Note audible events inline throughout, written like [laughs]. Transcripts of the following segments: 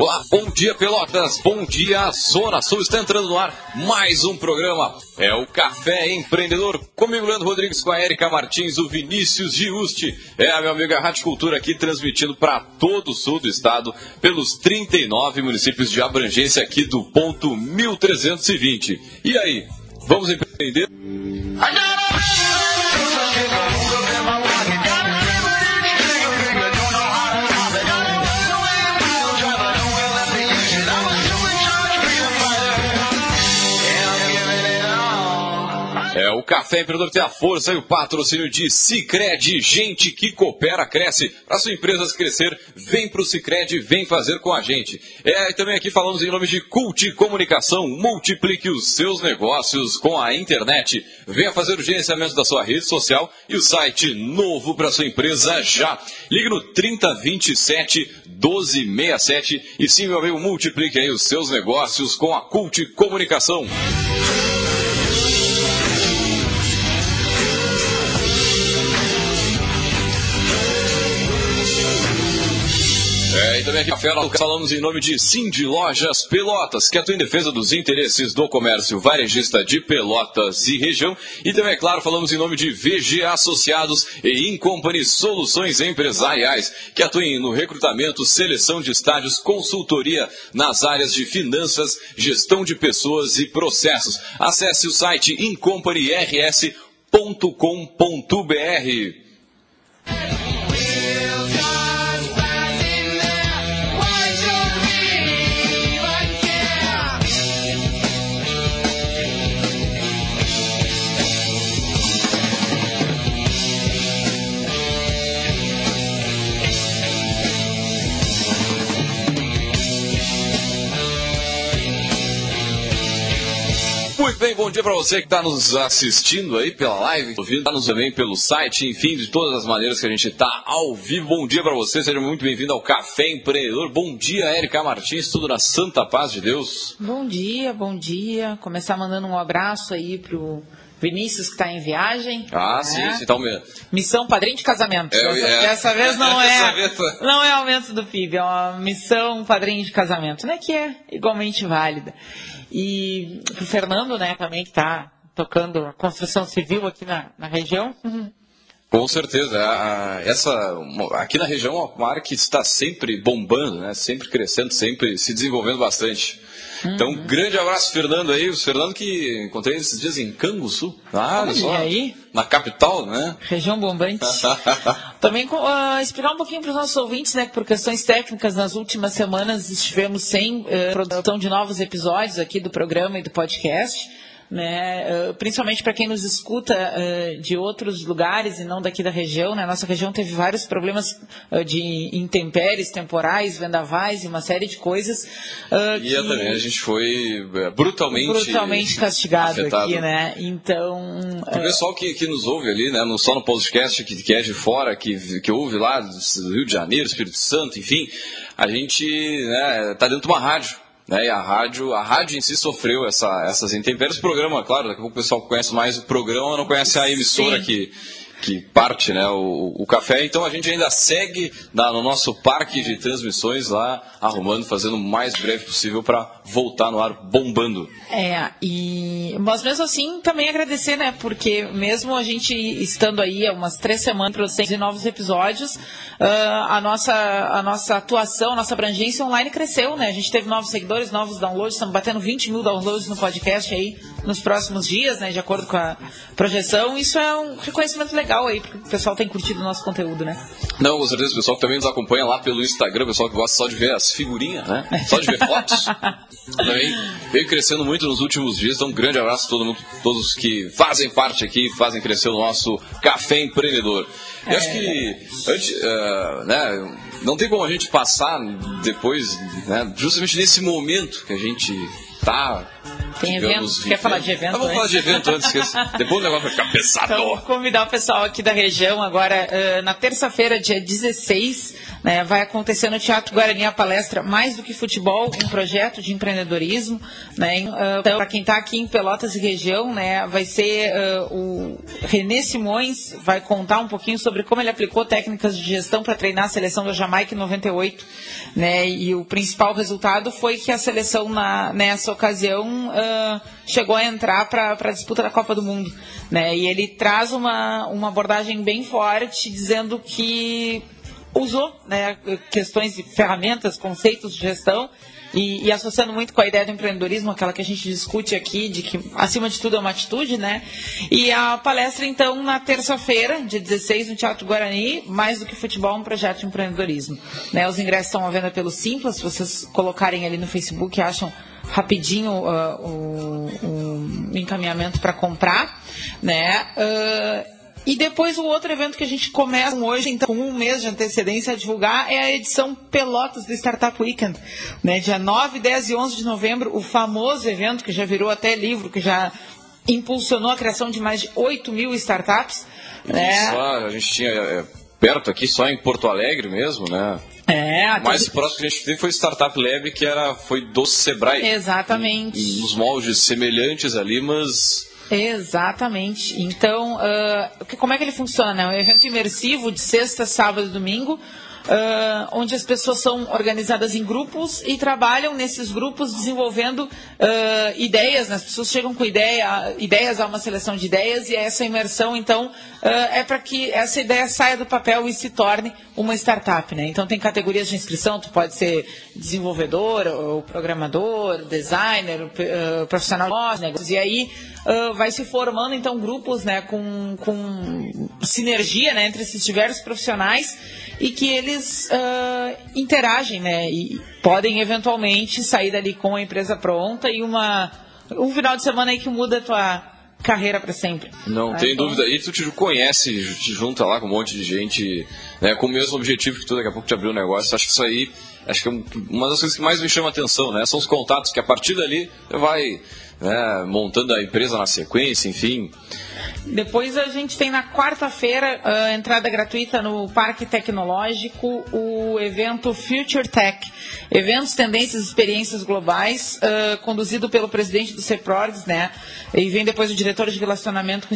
Olá, bom dia Pelotas, bom dia Zona Sul, está entrando no ar mais um programa, é o Café Empreendedor, comigo Leandro Rodrigues, com a Erika Martins, o Vinícius Giusti, é a minha amiga Rádio Cultura aqui transmitindo para todo o sul do estado, pelos 39 municípios de abrangência aqui do ponto 1320. E aí, vamos empreender? É, Café Empreendedor tem a força e o patrocínio de Cicred, gente que coopera, cresce. Para sua empresa crescer, vem para o Cicred, vem fazer com a gente. É, e também aqui falamos em nome de Cult Comunicação, multiplique os seus negócios com a internet. Venha fazer o gerenciamento da sua rede social e o site novo para sua empresa já. Ligue no 3027 1267 e sim, meu amigo, multiplique aí os seus negócios com a Cult Comunicação. É, e também aqui nós falamos em nome de Cindy Lojas Pelotas, que atua em defesa dos interesses do comércio varejista de Pelotas e região. E também, é claro, falamos em nome de VG Associados e Incompany Soluções Empresariais, que atuam no recrutamento, seleção de estádios, consultoria nas áreas de finanças, gestão de pessoas e processos. Acesse o site incompanyrs.com.br. bem, bom dia para você que está nos assistindo aí pela live, ouvindo, está nos também pelo site, enfim, de todas as maneiras que a gente está ao vivo. Bom dia para você, seja muito bem-vindo ao Café Empreendedor. Bom dia, Érica Martins, tudo na santa paz de Deus. Bom dia, bom dia. Começar mandando um abraço aí pro Vinícius que está em viagem. Ah, né? sim, sim, tá mesmo. Missão padrinho de casamento. É, dessa, é. dessa [laughs] vez não é, não é aumento do PIB, é uma missão padrinho de casamento, né? Que é igualmente válida. E pro Fernando, né, também que está tocando a construção civil aqui na, na região. Com certeza. A- a- essa, aqui na região é uma área que está sempre bombando, né? sempre crescendo, sempre se desenvolvendo bastante. Então, um grande abraço, Fernando aí. O Fernando que encontrei esses dias em Canguçu. Ah, olha só. aí. Na capital, né? Região bombante. [laughs] Também explicar um pouquinho para os nossos ouvintes, né, que por questões técnicas, nas últimas semanas estivemos sem eh, produção de novos episódios aqui do programa e do podcast. Né, ah, principalmente para quem nos escuta ah, de outros lugares e não daqui da região. Né, nossa região teve vários problemas ah, de intempéries temporais, vendavais e uma série de coisas. E que- também a gente foi é, brutalmente, brutalmente castigado afetado. aqui, né? Então, O pessoal que, que nos ouve ali, né, não só no podcast, que, que é de fora, que, que ouve lá do Rio de Janeiro, Espírito Santo, enfim, a gente né, tá dentro de uma rádio. Né, e a rádio, a rádio em si sofreu essa, essas intempéries. O programa, claro, daqui a pouco o pessoal conhece mais o programa, não conhece a emissora Sim. que, que parte né, o, o café. Então a gente ainda segue na- no nosso parque de transmissões lá, arrumando, fazendo o mais breve possível para voltar no ar bombando. É, e mas mesmo assim também agradecer, né? Porque mesmo a gente estando aí há umas três semanas produzindo novos episódios, ah, a, nossa, a nossa atuação, a nossa abrangência online cresceu, né? A gente teve novos seguidores, novos downloads, estamos batendo 20 mil downloads no podcast aí nos próximos dias, né? De acordo com a projeção. Isso é um reconhecimento legal aí, porque o pessoal tem curtido o nosso conteúdo, né? Não, com certeza, o pessoal que também nos acompanha lá pelo Instagram, o pessoal que gosta só de ver as figurinhas, né? Só de ver fotos. [laughs] também veio crescendo muito nos últimos dias, então um grande abraço a todo mundo, todos que fazem parte aqui, fazem crescer o nosso Café Empreendedor. Eu acho que, antes, eh, né, não tem como a gente passar depois, né, justamente nesse momento que a gente tá. Tem evento? Quer falar de evento Ah, vamos falar de evento antes, que esse- [laughs] depois o negócio vai ficar pesado. Então, convidar o pessoal aqui da região agora, eh, na terça-feira, dia 16, Né? Vai acontecer no Teatro Guarani a palestra Mais do que Futebol, um projeto de empreendedorismo. Né? Então, para quem está aqui em Pelotas e região, né, vai ser uh, o Renê Simões, vai contar um pouquinho sobre como ele aplicou técnicas de gestão para treinar a seleção da Jamaica em 98. Né? E o principal resultado foi que a seleção, na, nessa ocasião, uh, chegou a entrar para a disputa da Copa do Mundo. Né? E ele traz uma, uma abordagem bem forte, dizendo que usou né, questões de ferramentas, conceitos de gestão e, e, associando muito com a ideia do empreendedorismo, aquela que a gente discute aqui, de que acima de tudo é uma atitude, né? E a palestra, então, na terça-feira, dia 16, no Teatro Guarani, mais do que futebol, um projeto de empreendedorismo. Né? Os ingressos estão à venda pelo Simples, se vocês colocarem ali no Facebook, acham rapidinho uh, o, o, encaminhamento para comprar, né? Uh, e depois o outro evento que a gente começa hoje, então, com um mês de antecedência a divulgar, é a edição Pelotas do Startup Weekend. Né? Dia 9, 10 e 11 de novembro, o famoso evento que já virou até livro, que já impulsionou a criação de mais de 8 mil startups. Né? Só, a gente tinha é, perto aqui, só em Porto Alegre mesmo, né? É, o mais próximo que a gente teve foi Startup Lab, que era, foi do Sebrae. Exatamente. Nos moldes semelhantes ali, mas Exatamente. Então, uh, como é que ele funciona? É um evento imersivo de sexta, sábado e domingo, uh, onde as pessoas são organizadas em grupos e trabalham nesses grupos desenvolvendo uh, ideias. Né? As pessoas chegam com ideia, ideias a uma seleção de ideias e essa imersão, então, uh, é para que essa ideia saia do papel e se torne uma startup. Né? Então, tem categorias de inscrição, tu pode ser desenvolvedor, ou programador, designer, profissional de negócios, e aí vai se formando, então, grupos né, com, com sinergia né, entre esses diversos profissionais e que eles uh, interagem, né? E podem eventualmente sair dali com a empresa pronta e uma um final de semana aí que muda a tua carreira para sempre. Não ah, tem então... dúvida. E tu te conhece, te junta lá com um monte de gente, né, com o mesmo objetivo que tu daqui a pouco te abrir um negócio. Acho que isso aí, acho que é uma das coisas que mais me chama a atenção, né? São os contatos que a partir dali vai né, montando a empresa na sequência, enfim. Depois a gente tem na quarta-feira uh, entrada gratuita no Parque Tecnológico o evento Future Tech, eventos, tendências experiências globais, uh, conduzido pelo presidente do CEPRORGS, né? E vem depois o diretor de relacionamento com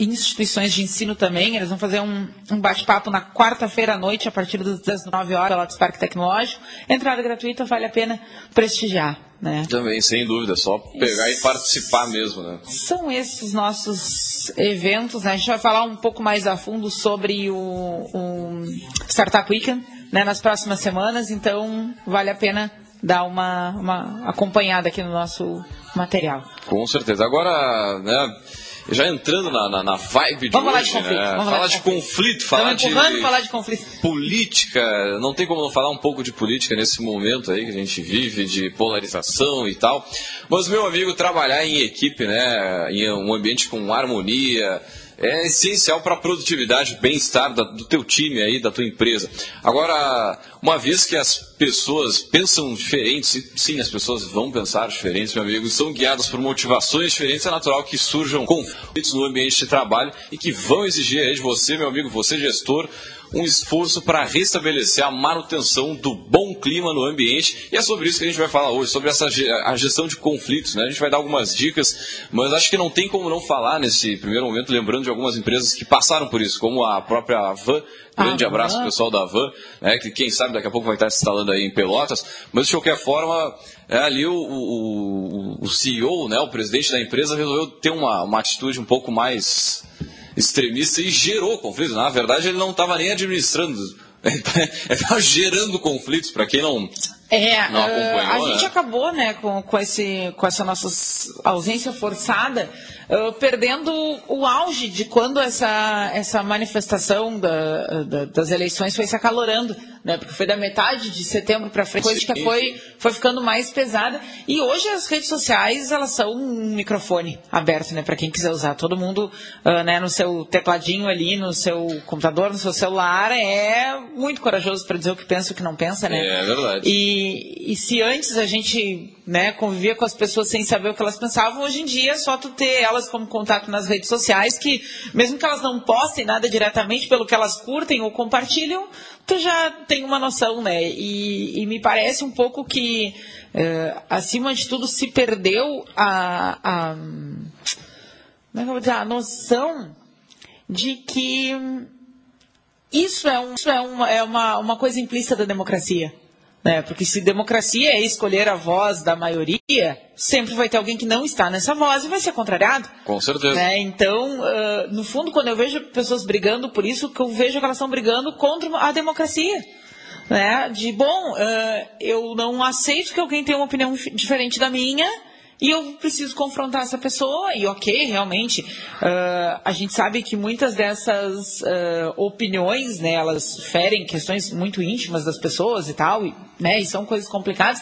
instituições de ensino também. Eles vão fazer um, um bate-papo na quarta-feira à noite, a partir das 9 horas, lá do Parque Tecnológico. Entrada gratuita, vale a pena prestigiar. Né? Também, sem dúvida, só pegar e participar mesmo, né? São esses nossos eventos, né? A gente vai falar um pouco mais a fundo sobre o, o Startup Weekend né, nas próximas semanas, então vale a pena dar uma, uma acompanhada aqui no nosso material. Com certeza. Agora, né, já entrando na, na, na vibe de Vamos hoje, falar de conflito. Né? Vamos falar de conflito, falar de, falar de conflito. política. Não tem como não falar um pouco de política nesse momento aí que a gente vive, de polarização e tal. Mas, meu amigo, trabalhar em equipe, né, em um ambiente com harmonia, é essencial para a produtividade, bem-estar do teu time aí, da tua empresa. Agora, uma vez que as pessoas pensam diferentes, sim, as pessoas vão pensar diferentes, meu amigo, são guiadas por motivações diferentes, é natural que surjam conflitos no ambiente de trabalho e que vão exigir aí de você, meu amigo, você gestor, um esforço para restabelecer a manutenção do bom clima no ambiente. E é sobre isso que a gente vai falar hoje, sobre essa a gestão de conflitos. Né? A gente vai dar algumas dicas, mas acho que não tem como não falar nesse primeiro momento, lembrando de algumas empresas que passaram por isso, como a própria Van. Grande abraço pro pessoal da Van, né, que quem sabe daqui a pouco vai estar se instalando aí em Pelotas. Mas de qualquer forma, é, ali o, o, o CEO, né, o presidente da empresa, resolveu ter uma, uma atitude um pouco mais extremista e gerou conflitos. Na verdade, ele não estava nem administrando, ele [laughs] estava gerando conflitos, para quem não, é, acompanhou. a né? gente acabou né, com, com, esse, com essa nossa ausência forçada uh, perdendo o auge de quando essa, essa manifestação da, da, das eleições foi se acalorando, né? Porque foi da metade de setembro para frente, coisa que foi, foi ficando mais pesada. E hoje as redes sociais, elas são um microfone aberto, né? Para quem quiser usar. Todo mundo, uh, né, no seu tecladinho ali, no seu computador, no seu celular, é muito corajoso para dizer o que pensa e o que não pensa, né? É verdade. E E, se antes a gente né, convivia com as pessoas sem saber o que elas pensavam, hoje em dia é só tu ter elas como contato nas redes sociais, que mesmo que elas não postem nada diretamente pelo que elas curtem ou compartilham, tu já tem uma noção, né? E, e me parece um pouco que, uh, acima de tudo, se perdeu a, a, como é dizer, a noção de que isso é, um, isso é, uma, é uma, uma coisa implícita da democracia. Né? Porque se democracia é escolher a voz da maioria, sempre vai ter alguém que não está nessa voz e vai ser contrariado. Com certeza. Né? Então, uh, no fundo, quando eu vejo pessoas brigando por isso, que eu vejo que elas estão brigando contra a democracia. Né? De, bom, uh, eu não aceito que alguém tenha uma opinião diferente da minha, e eu preciso confrontar essa pessoa, e ok, realmente, uh, a gente sabe que muitas dessas uh, opiniões, né, elas ferem questões muito íntimas das pessoas e tal, e, né, e são coisas complicadas,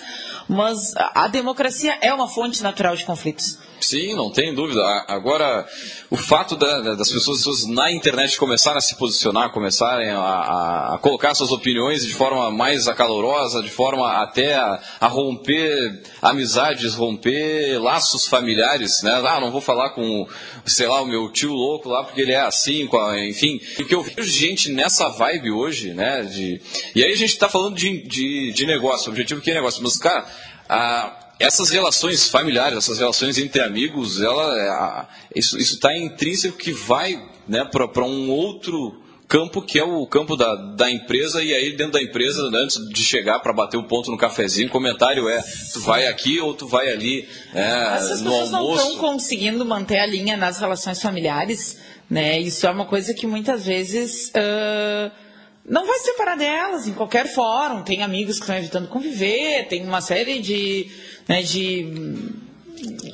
mas a democracia é uma fonte natural de conflitos. Sim, não tem dúvida. Agora, o fato da, das pessoas na internet começarem a se posicionar, começarem a, a, colocar suas opiniões de forma mais acalorosa, de forma até a, a, romper amizades, romper laços familiares, né? Ah, não vou falar com, sei lá, o meu tio louco lá porque ele é assim, enfim. Porque eu vejo gente nessa vibe hoje, né? De, e aí a gente está falando de, de, de negócio, objetivo que é negócio. Mas, cara, a, essas relações familiares, essas relações entre amigos, ela, é, isso está intrínseco que vai né, para um outro campo que é o campo da, da empresa e aí dentro da empresa antes de chegar para bater o ponto no cafezinho o comentário é tu vai aqui ou tu vai ali é, As no almoço não estão conseguindo manter a linha nas relações familiares né isso é uma coisa que muitas vezes uh, não vai separar delas em qualquer fórum tem amigos que estão evitando conviver tem uma série de né, de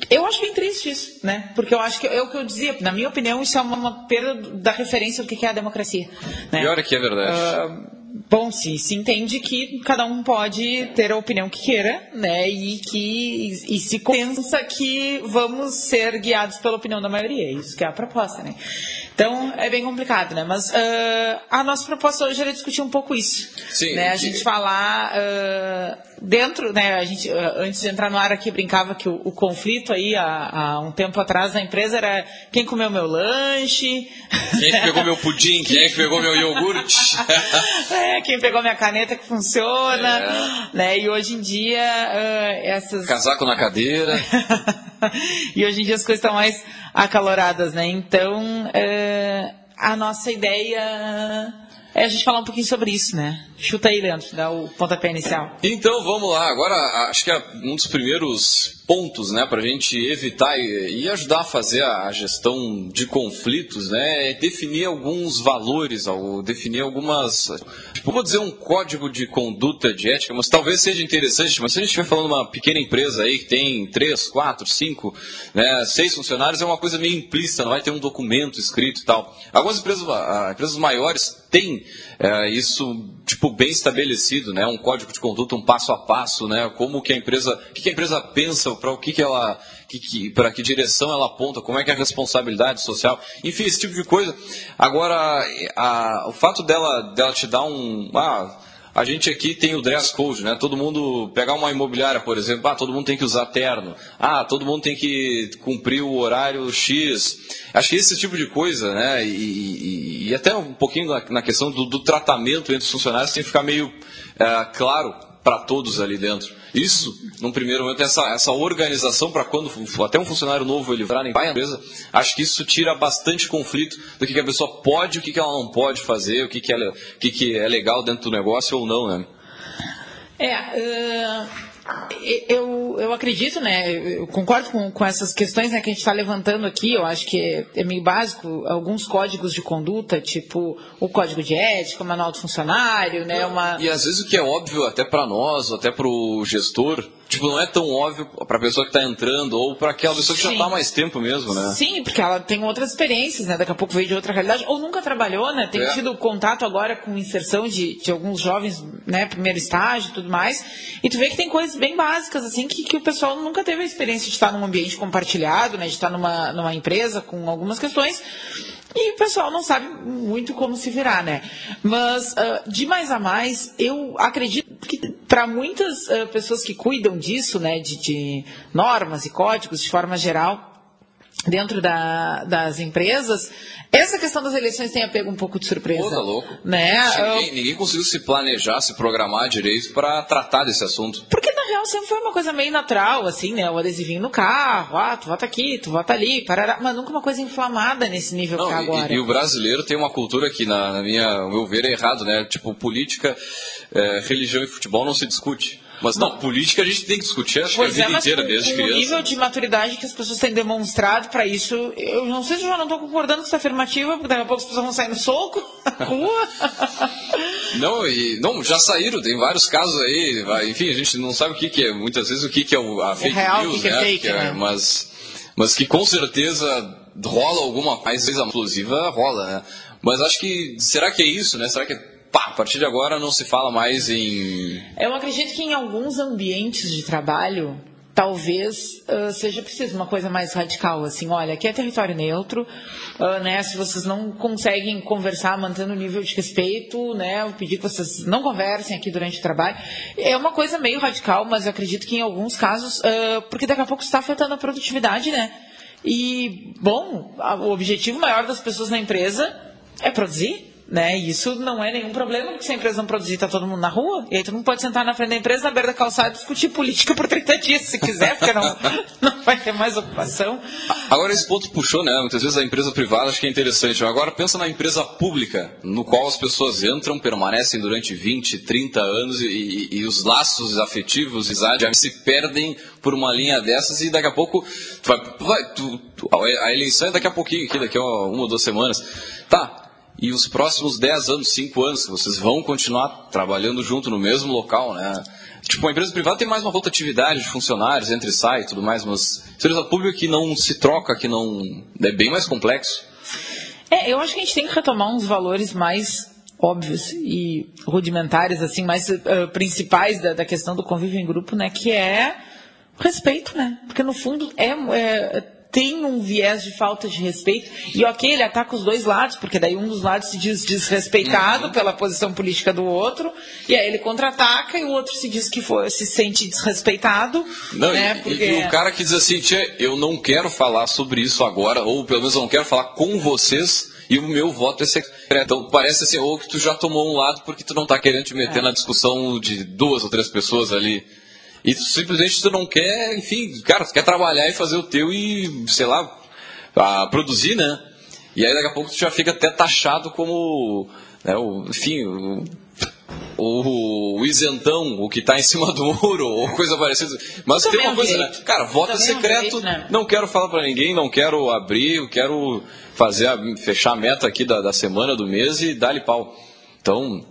eu acho bem triste isso, né? Porque eu acho que é o que eu dizia, na minha opinião, isso é uma, uma perda da referência do que é a democracia. Né? Pior é que é verdade. Uh, bom, sim, se entende que cada um pode ter a opinião que queira, né? E que e se pensa que vamos ser guiados pela opinião da maioria. Isso que é a proposta, né? Então, é bem complicado, né? Mas uh, a nossa proposta hoje era discutir um pouco isso. Sim. Né? A gente falar uh, dentro, né? A gente, uh, antes de entrar no ar aqui, brincava que o, o conflito aí, há, há, um tempo atrás, na empresa era quem comeu meu lanche... Quem é pegou meu pudim, quem é que pegou meu iogurte. [laughs] é, quem pegou minha caneta que funciona, é. né? E hoje em dia, essas... Casaco na cadeira. [laughs] [laughs] e hoje em dia as coisas estão mais acaloradas, né? Então, é, a nossa ideia é a gente falar um pouquinho sobre isso, né? Chuta aí, Leandro, dá o pontapé inicial. Então, vamos lá. Agora, acho que é um dos primeiros pontos, né, para a gente evitar e, e, ajudar a fazer a gestão de conflitos, né, é definir alguns valores, ao definir algumas, tipo, vou dizer um código de conduta de ética, mas talvez seja interessante, mas se a gente estiver falando de uma pequena empresa aí que tem três, quatro, cinco, né, seis funcionários, é uma coisa meio implícita, não vai ter um documento escrito e tal. Algumas empresas, empresas maiores têm é, isso tipo bem estabelecido, né? Um código de conduta, um passo a passo, né? Como que a empresa, que a empresa pensa, para o que, que ela, que, que, para que direção ela aponta, como é que é a responsabilidade social, enfim, esse tipo de coisa. Agora, a, o fato dela, dela te dar um, ah, a gente aqui tem o dress code, né? Todo mundo pegar uma imobiliária, por exemplo, ah, todo mundo tem que usar terno, ah, todo mundo tem que cumprir o horário X. Acho que esse tipo de coisa, né? E, e, e até um pouquinho na, na questão do, do, tratamento entre os funcionários tem que ficar meio é, claro para todos ali dentro. Isso, num primeiro momento, essa, essa organização para quando até um funcionário novo ele vai na empresa, acho que isso tira bastante conflito do que, que a pessoa pode o que, que ela não pode fazer, o que, que, ela, o que, que é legal dentro do negócio ou não, né? É, uh eu, eu acredito, né? Eu concordo com, com essas questões né, que a gente está levantando aqui. Eu acho que é, é, meio básico alguns códigos de conduta, tipo o código de ética, o manual do funcionário, né? Uma... E às vezes o que é óbvio até para nós, até para o gestor, tipo, não é tão óbvio para a pessoa que está entrando ou para aquela pessoa que Sim. já está há mais tempo mesmo, né? Sim, porque ela tem outras experiências, né? Daqui a pouco veio de outra realidade ou nunca trabalhou, né? Tem é. tido contato agora com inserção de, de alguns jovens, né? Primeiro estágio e tudo mais. E tu vê que tem coisas bem básicas, assim, que, que o pessoal nunca teve a experiência de estar num ambiente compartilhado, né? De estar numa, numa empresa com algumas questões. E o pessoal não sabe muito como se virar, né? Mas, uh, de mais a mais, eu acredito que para muitas uh, pessoas que cuidam disso, né, de, de normas e códigos de forma geral, dentro da, das empresas, essa questão das eleições tem a pego um pouco de surpresa. Pô, tá louco. Né? Ninguém, ninguém, conseguiu se planejar, se programar direito para tratar desse assunto. Porque, na real, sempre foi uma coisa meio natural, assim, né? O adesivinho no carro, ah, tu vota aqui, tu vota ali, parará, mas nunca uma coisa inflamada nesse nível Não, que tá agora. E, e, o brasileiro tem uma cultura que, na, na minha, meu ver, é errado, né? Tipo, política, é, religião e futebol não se discute. Mas não, política a gente tem que discutir, acho que a é, vida inteira, desde criança. O nível de maturidade que as pessoas têm demonstrado para isso, eu não sei se eu já não estou concordando com essa afirmativa, porque daqui a pouco as pessoas vão sair no soco, na [laughs] rua. não, e, não, já saíram, tem vários casos aí, enfim, a gente não sabe o que, que é, muitas vezes o que, que é a fake é real, news, que é né? Fake, né? Mas, mas que com certeza rola alguma coisa explosiva, rola, né? Mas acho que, será que é isso, né? Será que é pá, a partir de agora não se fala mais em. Eu acredito que em alguns ambientes de trabalho talvez uh, seja preciso uma coisa mais radical, assim, olha, aqui é território neutro, uh, né, se vocês não conseguem conversar mantendo o nível de respeito, né, eu pedir que vocês não conversem aqui durante o trabalho, é uma coisa meio radical, mas eu acredito que em alguns casos, uh, porque daqui a pouco está afetando a produtividade, né, e, bom, o objetivo maior das pessoas na empresa é produzir, né? E isso não é nenhum problema, porque se a empresa não produzir, está todo mundo na rua. E aí tu não pode sentar na frente da empresa, na beira da calçada, discutir política por 30 dias, se quiser, porque não, [laughs] não vai ter mais ocupação. Agora, esse ponto puxou, né? Muitas vezes a empresa privada acho que é interessante. Agora, pensa na empresa pública, no qual as pessoas entram, permanecem durante 20, 30 anos e, e, e os laços afetivos já se perdem por uma linha dessas e daqui a pouco tu vai tu, tu, a eleição é daqui a pouquinho, aqui, daqui a uma ou duas semanas. Tá, e os próximos 10 anos, 5 anos, vocês vão continuar trabalhando junto no mesmo local, né? Tipo, a empresa privada tem mais uma rotatividade de funcionários entre sai e tudo mais, mas empresa pública que não se troca, que não. é bem mais complexo. É, eu acho que a gente tem que retomar uns valores mais óbvios e rudimentares, assim, mais uh, principais da, da, questão do convívio em grupo, né? Que é respeito, né? Porque no fundo é, é tem um viés de falta de respeito. E ok, ele ataca os dois lados, porque daí um dos lados se diz desrespeitado uhum. pela posição política do outro, e aí ele contra-ataca e o outro se diz que foi, se sente desrespeitado. Não, né, e, porque... e, o cara que diz assim, eu não quero falar sobre isso agora, ou pelo menos eu não quero falar com vocês, e o meu voto é secreto. Então parece assim, ou que tu já tomou um lado porque tu não está querendo te meter é. na discussão de duas ou três pessoas ali. E simplesmente tu não quer, enfim, cara, tu quer trabalhar e fazer o teu e, sei lá, produzir, né? E aí daqui a pouco tu já fica até taxado como, né, o, enfim, o, o, o, isentão, o que está em cima do muro, [laughs] ou coisa parecida. Mas tem uma coisa, né? Cara, voto é secreto, né? não quero falar para ninguém, não quero abrir, eu quero fazer a, fechar a meta aqui da, da semana, do mês e dar-lhe pau. Então,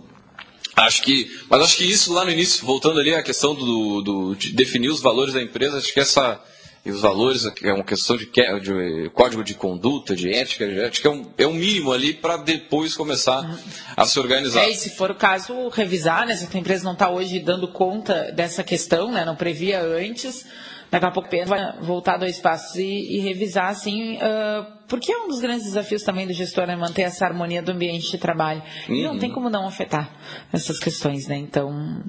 Acho que, mas acho que isso lá no início, voltando ali à questão do, do de definir os valores da empresa, acho que essa e os valores é uma questão de, de código de conduta, de ética, de ética é um, é um mínimo ali para depois começar a se organizar. É, e se for o caso, revisar, né? Se a empresa não está hoje dando conta dessa questão, né? Não previa antes, daqui a pouco vai voltar dois passos e, e revisar, assim, uh, porque é um dos grandes desafios também do gestor, é né, manter essa harmonia do ambiente de trabalho. Uhum. E não tem uhum. como não afetar essas questões, né? Então,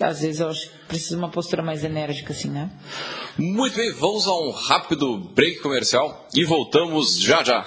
às vezes eu acho que precisa uma postura mais enérgica, assim, né? Muito bem, vamos a um rápido break comercial e voltamos já já.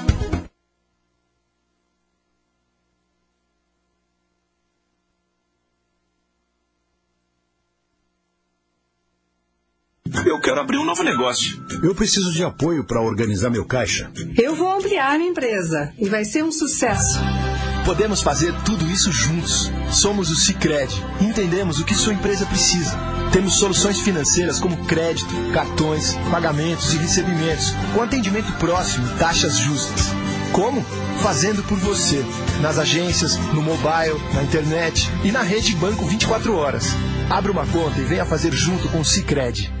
Quero abrir um novo negócio. Eu preciso de apoio para organizar meu caixa. Eu vou ampliar minha empresa e vai ser um sucesso. Podemos fazer tudo isso juntos. Somos o Cicred. Entendemos o que sua empresa precisa Temos soluções financeiras como crédito, cartões, pagamentos e recebimentos, com atendimento próximo e taxas justas. Como? Fazendo por você, nas agências, no mobile, na internet e na rede Banco 24 horas. Abra uma conta e venha fazer junto com o Cicred.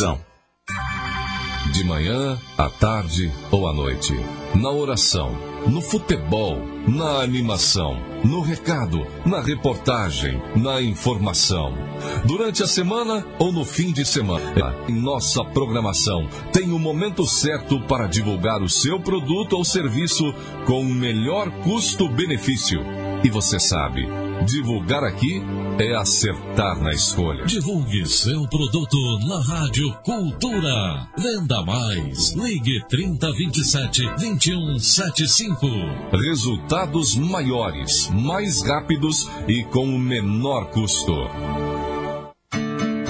De manhã, à tarde ou à noite. Na oração, no futebol, na animação, no recado, na reportagem, na informação. Durante a semana ou no fim de semana. Em nossa programação tem o momento certo para divulgar o seu produto ou serviço com o melhor custo-benefício. E você sabe, divulgar aqui é acertar na escolha. Divulgue seu produto na Rádio Cultura. Venda mais. Ligue 3027 2175. Resultados maiores, mais rápidos e com o menor custo.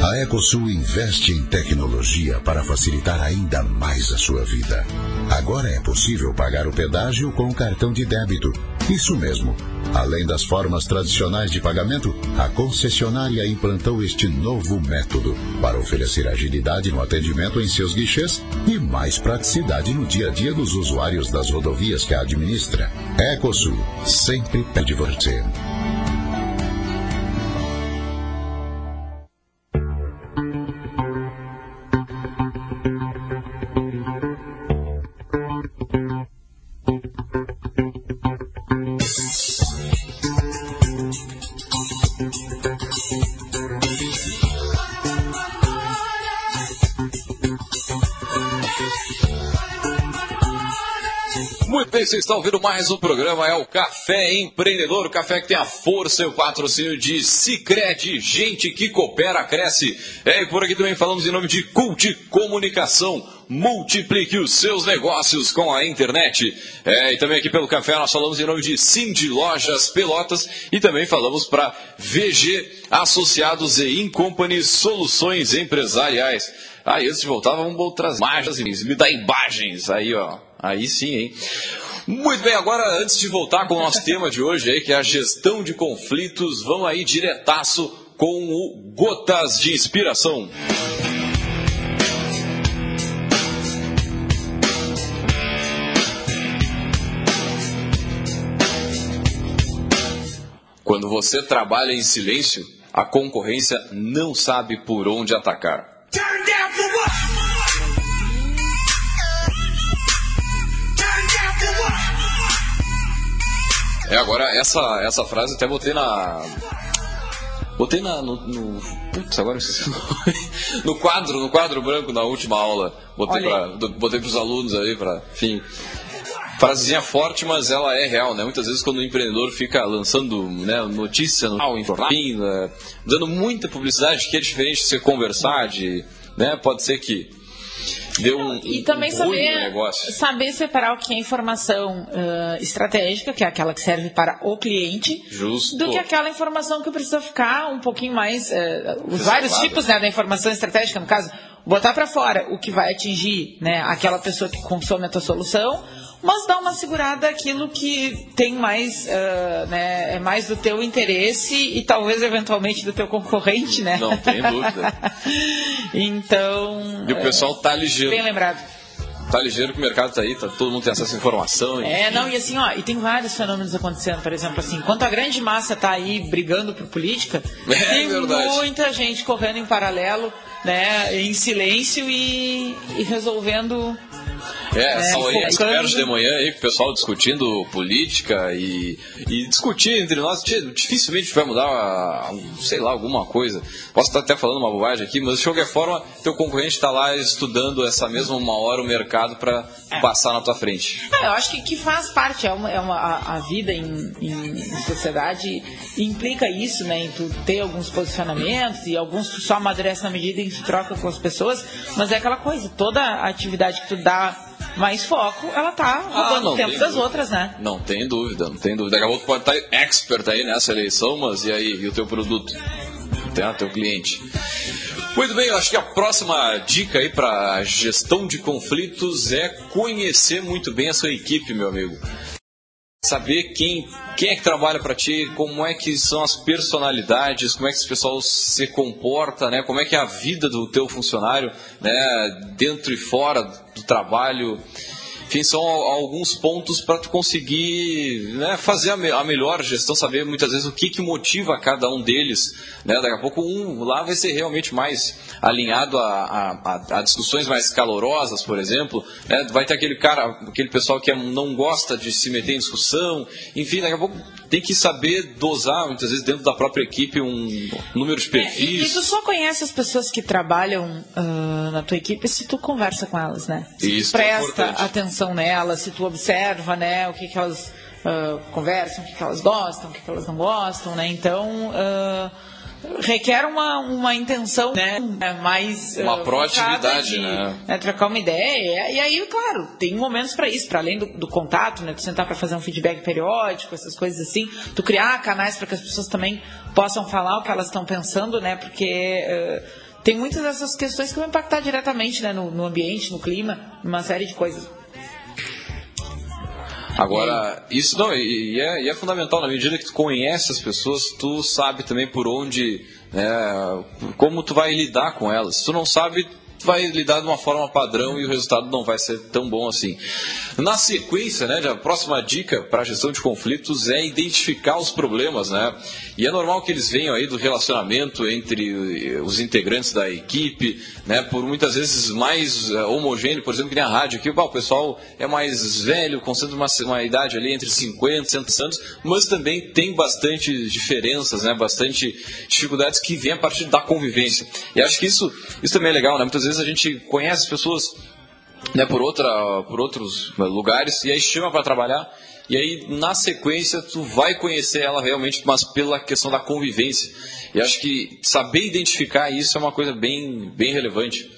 A Ecosul investe em tecnologia para facilitar ainda mais a sua vida. Agora é possível pagar o pedágio com cartão de débito. Isso mesmo. Além das formas tradicionais de pagamento, a concessionária implantou este novo método para oferecer agilidade no atendimento em seus guichês e mais praticidade no dia a dia dos usuários das rodovias que a administra. Ecosul, sempre pede você. Muito bem, vocês estão ouvindo mais um programa, é o Café Empreendedor, o café que tem a força e o patrocínio de Cicred, gente que coopera, cresce. É, e por aqui também falamos em nome de Cult Comunicação, multiplique os seus negócios com a internet. É, e também aqui pelo café nós falamos em nome de Cindy Lojas Pelotas e também falamos para VG Associados e Incompany Soluções Empresariais. Antes de voltar, vamos outras imagens, me dá imagens aí, ó. Aí sim, hein? Muito bem, agora antes de voltar com o nosso tema de hoje aí, que é a gestão de conflitos, vamos aí diretaço com o Gotas de Inspiração. Quando você trabalha em silêncio, a concorrência não sabe por onde atacar. É, agora essa, essa frase até botei na. Botei na, no, no. Putz, agora eu esqueci o nome. [laughs] No quadro, no quadro branco na última aula. Botei, pra, botei pros alunos aí, pra. Enfim. Frasezinha forte, mas ela é real, né? Muitas vezes quando o empreendedor fica lançando né, notícia no enfim, né, dando muita publicidade, que é diferente de você conversar, de, né? Pode ser que dê um, E também um saber, negócio. saber separar o que é informação uh, estratégica, que é aquela que serve para o cliente, Justo. do que aquela informação que precisa ficar um pouquinho mais. Uh, os vários tipos né, da informação estratégica, no caso, botar para fora o que vai atingir né, aquela pessoa que consome a tua solução, mas dar uma segurada aquilo que tem mais, uh, né, é mais do teu interesse e talvez eventualmente do teu concorrente, né? Não tem dúvida. [laughs] então. E o pessoal tá é, ligeiro. Bem lembrado. Tá ligeiro que o mercado tá aí, tá, todo mundo tem acesso à informação. e- É, não, e assim, ó, e tem vários fenômenos acontecendo, por exemplo, assim, enquanto a grande massa tá aí brigando por política, [laughs] É tem verdade. muita gente correndo em paralelo, né, em silêncio e, e resolvendo É, é são aí expertos de manhã aí, com o pessoal discutindo política e, e discutir entre nós. Dificilmente vai mudar, sei lá, alguma coisa. Posso estar até falando uma bobagem aqui, mas de qualquer forma, teu concorrente está lá estudando essa mesma uma hora o mercado para é. passar na tua frente. É, eu acho que, que faz parte, é uma, é uma a, a vida em, em, sociedade implica isso, né? Em tu ter alguns posicionamentos e alguns tu só amadurece na medida em que tu troca com as pessoas, mas é aquela coisa, toda atividade que tu dá mais foco, ela tá roubando ah, o tempo das dúvida. outras, né? Não tem dúvida, não tem dúvida. Daqui a pouco pode estar expert aí nessa eleição, mas e aí, e o teu produto? Tem o teu cliente. Muito bem, eu acho que a próxima dica aí para gestão de conflitos é conhecer muito bem a sua equipe, meu amigo saber quem, quem é que trabalha para ti, como é que são as personalidades, como é que esse pessoal se comporta, né? Como é que é a vida do teu funcionário, né? Dentro e fora do trabalho. Enfim, são alguns pontos para tu conseguir né, fazer a, me a, melhor gestão, saber muitas vezes o que, que motiva cada um deles. Né? Daqui a pouco um lá vai ser realmente mais alinhado a, a, a discussões mais calorosas, por exemplo. Né? Vai ter aquele cara, aquele pessoal que é, não gosta de se meter em discussão. Enfim, daqui a pouco tem que saber dosar, muitas vezes, dentro da própria equipe, um número de perfis. É, e, tu só conhece as pessoas que trabalham uh, na tua equipe se tu conversa com elas, né? Se Isso, tu é presta é atenção nelas, se tu observa, né, o que, que elas uh, conversam, o que, que elas gostam, o que, que elas não gostam, né? Então... Uh, requer uma, uma intenção né, mais uma uh, proatividade, de, né? né? trocar uma ideia. E aí, claro, tem momentos para isso, para além do, do, contato, né? Tu sentar para fazer um feedback periódico, essas coisas assim, tu criar canais para que as pessoas também possam falar o que elas estão pensando, né? Porque uh, tem muitas dessas questões que vão impactar diretamente né, no, no ambiente, no clima, numa série de coisas. Agora, isso não, e é, e é, fundamental, na medida que tu conhece as pessoas, tu sabe também por onde, né, como tu vai lidar com elas. Se tu não sabe, vai lidar de uma forma padrão e o resultado não vai ser tão bom assim. Na sequência, né, a próxima dica para a gestão de conflitos é identificar os problemas, né? E é normal que eles venham aí do relacionamento entre eh, os integrantes da equipe, né, por muitas vezes mais uh, homogêneo, por exemplo, que nem a rádio aqui, o pessoal é mais velho, concentra uma, uma idade ali entre 50 e 100 anos, mas também tem bastante diferenças, né, bastante dificuldades que vêm a partir da convivência. E acho que isso, isso também é legal, né? Muitas vezes vezes a gente conhece pessoas né, por, outra, por outros lugares e aí chama para trabalhar e aí na sequência tu vai conhecer ela realmente, mas pela questão da convivência. E acho que saber identificar isso é uma coisa bem, bem relevante.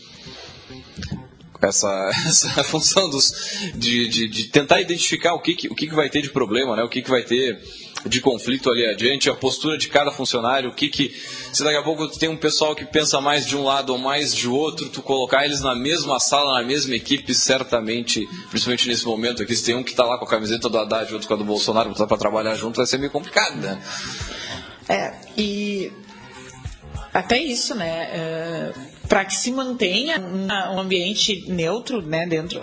Essa, [laughs] essa [laughs] função dos, de, de, de tentar identificar o que, que, o que, que vai ter de problema, né? o que, que vai ter de conflito ali adiante, a postura de cada funcionário, o que que se daqui a pouco tem um pessoal que pensa mais de um lado ou mais de outro, tu colocar eles na mesma sala, na mesma equipe, certamente, principalmente nesse momento aqui, se tem um que está lá com a camiseta do Haddad, outro com a do Bolsonaro, botar para trabalhar junto, vai ser meio complicado, né? É, e até isso, né? É, para que se mantenha um ambiente neutro, né, dentro.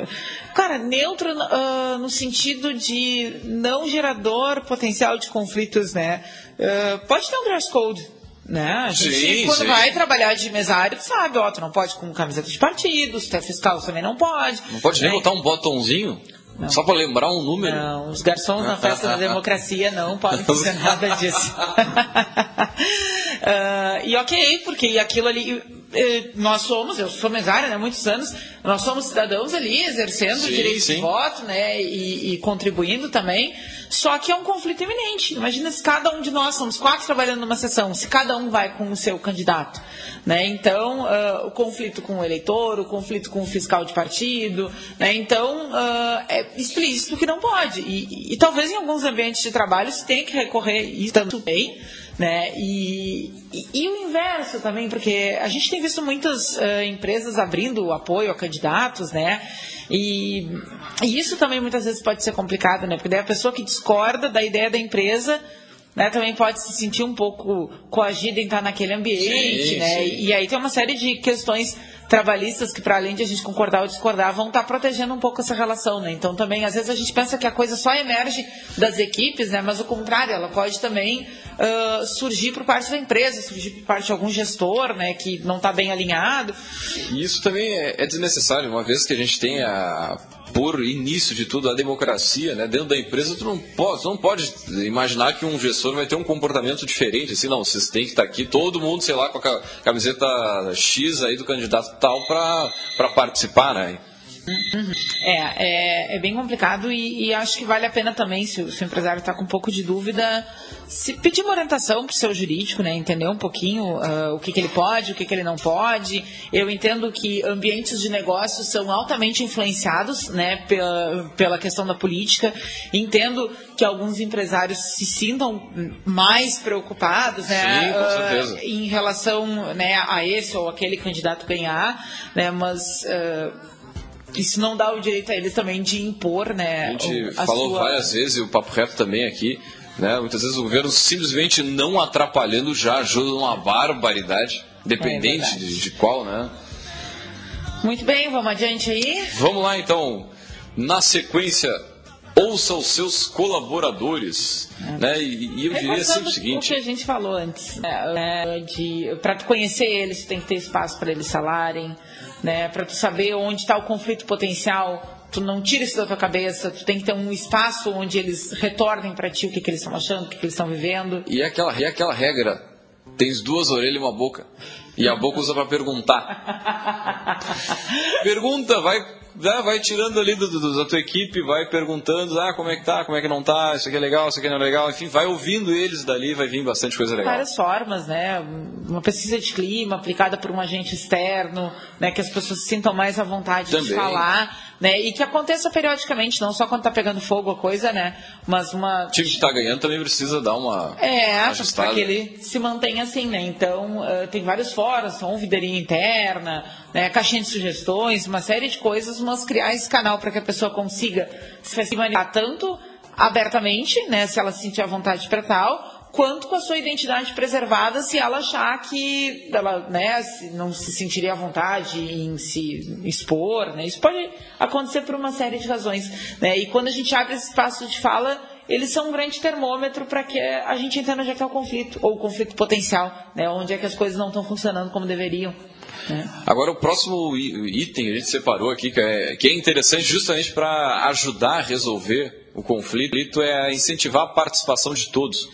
Cara, neutro uh, no sentido de não gerador potencial de conflitos, né? Uh, pode ter um dress code, né? A gente, sim, quando sim. vai trabalhar de mesário, sabe, ó, tu não pode com camiseta de partido, se tu é fiscal também não pode. Não pode né? nem botar um botãozinho? Não. Só para lembrar um número? Não, os garçons na festa da democracia não podem fazer nada disso. uh, [laughs] e ok, porque aquilo ali nós somos, eu sou mesária né, muitos anos, nós somos cidadãos ali exercendo sim, o direito sim. de voto né, e, e, contribuindo também, só que é um conflito iminente. Imagina se cada um de nós, somos quatro trabalhando numa sessão, se cada um vai com o seu candidato. Né? Então, uh, o conflito com o eleitor, o conflito com o fiscal de partido. Né? Então, uh, é explícito que não pode. E, e, e, talvez em alguns ambientes de trabalho se tenha que recorrer isso também né? E, e, e, o inverso também, porque a gente tem visto muitas uh, empresas abrindo apoio a candidatos, né? E, e, isso também muitas vezes pode ser complicado, né? Porque daí a pessoa que discorda da ideia da empresa né, também pode se sentir um pouco coagida em estar naquele ambiente, sim, né? Sim. E aí tem uma série de questões trabalhistas que, para além de a gente concordar ou discordar, vão estar tá protegendo um pouco essa relação, né? Então, também, às vezes a gente pensa que a coisa só emerge das equipes, né? Mas o contrário, ela pode também uh, surgir por parte da empresa, surgir por parte de algum gestor, né? Que não está bem alinhado. E isso também é, é desnecessário, uma vez que a gente tem a por início de tudo a democracia, né? Dentro da empresa, tu não pode, não pode imaginar que um gestor vai ter um comportamento diferente. Assim, não, vocês têm que estar aqui, todo mundo, sei lá, com a camiseta X aí do candidato tal para participar, né? É, é, é bem complicado e, e, acho que vale a pena também, se, se o empresário está com um pouco de dúvida, se pedir uma orientação para o seu jurídico, né? Entender um pouquinho uh, o que, que ele pode, o que, que ele não pode. Eu entendo que ambientes de negócio são altamente influenciados, né? Pela, pela questão da política. Entendo que alguns empresários se sintam mais preocupados, né? Sim, com certeza. Uh, em relação né, a esse ou aquele candidato ganhar, né? Mas uh, isso não dá o direito a eles também de impor, né? A gente a falou sua... várias vezes, e o Papo Reto também aqui, né? Muitas vezes o governo simplesmente não atrapalhando já ajuda uma barbaridade, dependente é de, de qual, né? Muito bem, vamos adiante aí. Vamos lá então. Na sequência, ouça os seus colaboradores, é. né? E, e eu diria assim o seguinte: o que a gente falou antes, né? de para conhecer eles, tem que ter espaço para eles falarem, né? Para tu saber onde está o conflito potencial, tu não tira isso da tua cabeça, tu tem que ter um espaço onde eles retornem para ti o que, que eles estão achando, o que, que eles estão vivendo. E é aquela, e é aquela regra, tens duas orelhas e uma boca. E a boca usa para perguntar. [laughs] Pergunta, vai né, vai tirando ali do, do, da tua equipe, vai perguntando, ah, como é que tá, como é que não tá, isso aqui é legal, isso aqui não é legal, enfim, vai ouvindo eles dali, vai vir bastante coisa legal. Várias formas, né? Uma pesquisa de clima aplicada por um agente externo, né, que as pessoas se sintam mais à vontade Também. de falar né? E que aconteça periodicamente, não só quando tá pegando fogo a coisa, né? Mas uma. O time que está ganhando também precisa dar uma. É, para que ele se mantenha assim, né? Então, uh, tem vários fóruns, são videirinha interna, né? caixinha de sugestões, uma série de coisas, mas criar esse canal para que a pessoa consiga se manifestar tanto abertamente, né? Se ela sentir a vontade para tal, quanto com a sua identidade preservada se ela achar que ela né, não se sentiria à vontade em se expor. Né? Isso pode acontecer por uma série de razões. Né? E quando a gente abre esse espaço de fala, eles são um grande termômetro para que a gente entenda onde é que é o conflito, ou o conflito potencial, né? onde é que as coisas não estão funcionando como deveriam. Né? Agora, o próximo item a gente separou aqui, que é, que é interessante justamente para ajudar a resolver o conflito é incentivar a participação de todos.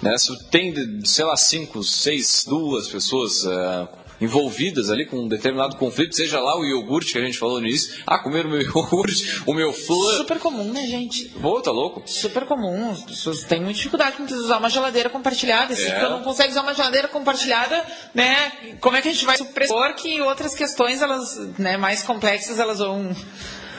Né? Se tem, sei lá, cinco, seis, duas pessoas uh, envolvidas ali com um determinado conflito, seja lá o iogurte que a gente falou no início, ah, comer o meu [laughs] iogurte, o meu flan. Super comum, né, gente? Pô, tá louco? Super comum. As pessoas têm muita dificuldade com usar uma geladeira compartilhada. Se é. tu não consegue usar uma geladeira compartilhada, né, como é que a gente vai supor que outras questões, elas, né, mais complexas, elas vão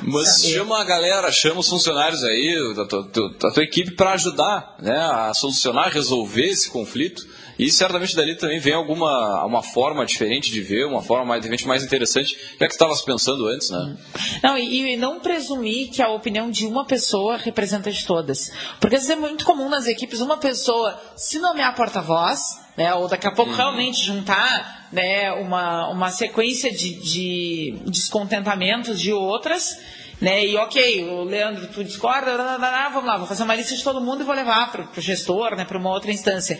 mas saber. chama a galera, chama os funcionários aí, da tua, da tua equipe, para ajudar né, a solucionar, resolver esse conflito. E certamente dali também vem alguma uma forma diferente de ver, uma forma mais, de repente, mais interessante, que é que estavas pensando antes, né? Não, e, e, não presumir que a opinião de uma pessoa representa de todas. Porque vezes é muito comum nas equipes uma pessoa se nomear porta-voz, né, ou daqui a pouco uhum. realmente juntar né, uma, uma sequência de, de descontentamentos de outras né? E ok, o Leandro, tu discorda, vamos lá, vou fazer uma lista de todo mundo e vou levar para o gestor, né, para uma outra instância.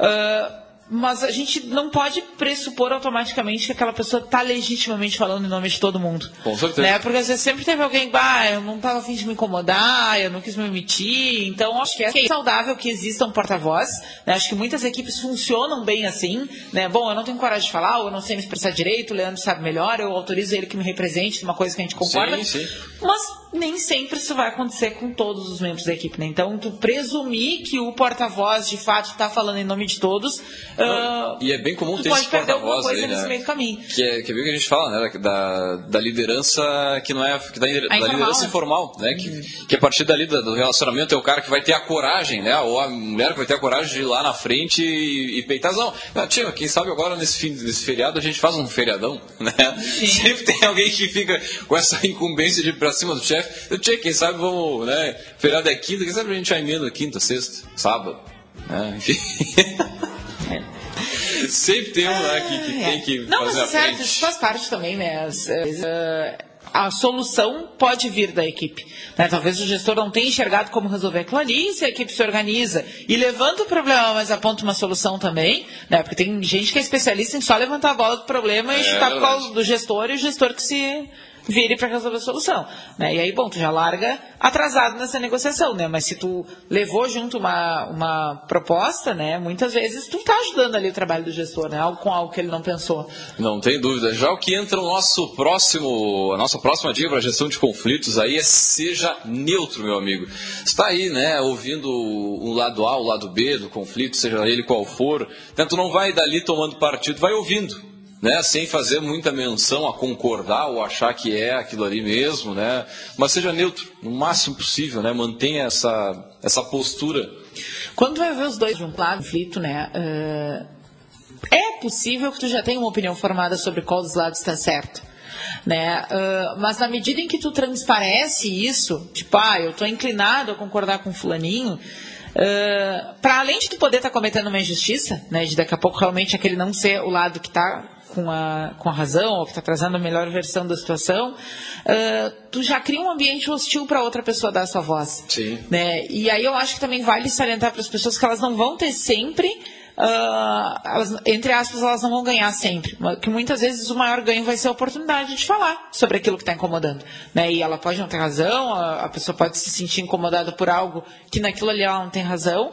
Uh, mas a gente não pode pressupor automaticamente que aquela pessoa está legitimamente falando em nome de todo mundo. Com certeza. Né? Porque às vezes sempre teve alguém, bah, eu não estava afim de me incomodar, eu não quis me emitir. Então, acho que é saudável que exista um porta-voz. Né? Acho que muitas equipes funcionam bem assim. Né? Bom, eu não tenho coragem de falar, ou eu não sei me expressar direito, o Leandro sabe melhor, eu autorizo ele que me represente numa coisa que a gente concorda. Sim, sim. Mas nem sempre isso vai acontecer com todos os membros da equipe, né? Então, tu presumir que o porta-voz de fato está falando em nome de todos. Uh, e é bem comum ter esse porta-voz aí, né? meio caminho. Que é, que é bem o que a gente fala, né? Da, da liderança que não é que da, da informal, liderança né? informal, né? Que, uhum. que a partir dali do relacionamento é o cara que vai ter a coragem, né? Ou a mulher que vai ter a coragem de ir lá na frente e, e peitar. Não, não tia, quem sabe agora nesse fim desse feriado a gente faz um feriadão, né? Sim. [laughs] Sempre tem alguém que fica com essa incumbência de ir pra cima do chefe eu tinha, quem sabe vamos, né? Feriado é quinta, quem sabe a gente já emenda quinta, sexta, sábado. Né? Enfim. [laughs] sempre tem um né, que, que tem que Não, fazer mas a é certo, frente. isso faz parte também, né? As- as, ah, a solução pode vir da equipe. né? Talvez o gestor não tenha enxergado como resolver aquilo ali, se a equipe se organiza e levanta o problema, mas aponta uma solução também, né? Porque tem gente que é especialista em só levantar a bola do problema e É chutar causa do gestor e o gestor que se vire para resolver a solução. Né? E aí, bom, tu já larga atrasado nessa negociação, né? Mas se tu levou junto uma, uma proposta, né? Muitas vezes tu tá ajudando ali o trabalho do gestor, né? Algo com algo que ele não pensou. Não tem dúvida. Já o que entra no nosso próximo, a nossa próxima dica para gestão de conflitos aí é seja neutro, meu amigo. Está aí, né, ouvindo o lado A, o lado B do conflito, seja ele qual for. Então, tu não vai dali tomando partido, vai ouvindo. Né, sem fazer muita menção a concordar ou achar que é aquilo ali mesmo, né? Mas seja neutro, no máximo possível, né? Mantenha essa, essa postura. Quando vai ver os dois de um lado, conflito, né? eh, é possível que tu já tenha uma opinião formada sobre qual dos lados está certo. Né? Ah, mas na medida em que tu transparece isso, tipo, ah, eu estou inclinado a concordar com fulaninho, para além de tu poder estar cometendo uma injustiça, né, de daqui a pouco realmente aquele não ser o lado que está com a, com a razão, ou que está trazendo a melhor versão da situação, ah, tu já cria um ambiente hostil para outra pessoa dar a sua voz. Sim. Né? E aí eu acho que também vale salientar para as pessoas que elas não vão ter sempre, ah, elas, entre aspas, elas não vão ganhar sempre. Que muitas vezes o maior ganho vai ser a oportunidade de falar sobre aquilo que está incomodando. Né? E ela pode não ter razão, a, a pessoa pode se sentir incomodada por algo que naquilo ali ela não tem razão.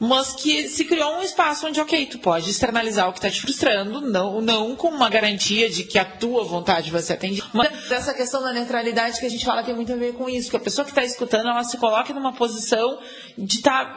Mas que se criou um espaço onde, ok, tu pode externalizar o que está te frustrando, não, não com uma garantia de que a tua vontade vai ser atendida. Mas essa questão da neutralidade que a gente fala tem muito a ver com isso, que a pessoa que está escutando, ela se coloca numa posição de estar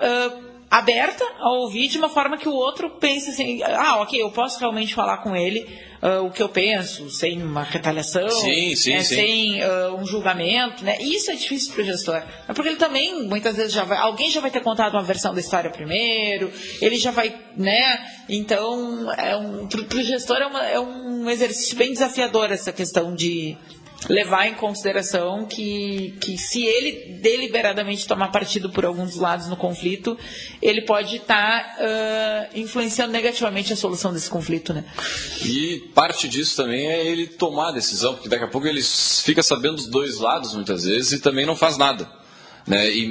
aberta a ouvir de uma forma que o outro pense assim, ah, ok, eu posso realmente falar com ele ah, o que eu penso, sem uma retaliação, Sim, sim, né, sim. sem ah, um julgamento, né? Isso é difícil para o gestor, é porque ele também muitas vezes já vai, alguém já vai ter contado uma versão da história primeiro, ele já vai, né? Então, é um, para o gestor é, uma- é um exercício bem desafiador essa questão de levar em consideração que, que se ele deliberadamente tomar partido por alguns dos lados no conflito, ele pode estar ah, influenciando negativamente a solução desse conflito, né? E parte disso também é ele tomar a decisão, porque daqui a pouco ele fica sabendo dos dois lados muitas vezes e também não faz nada. Né? E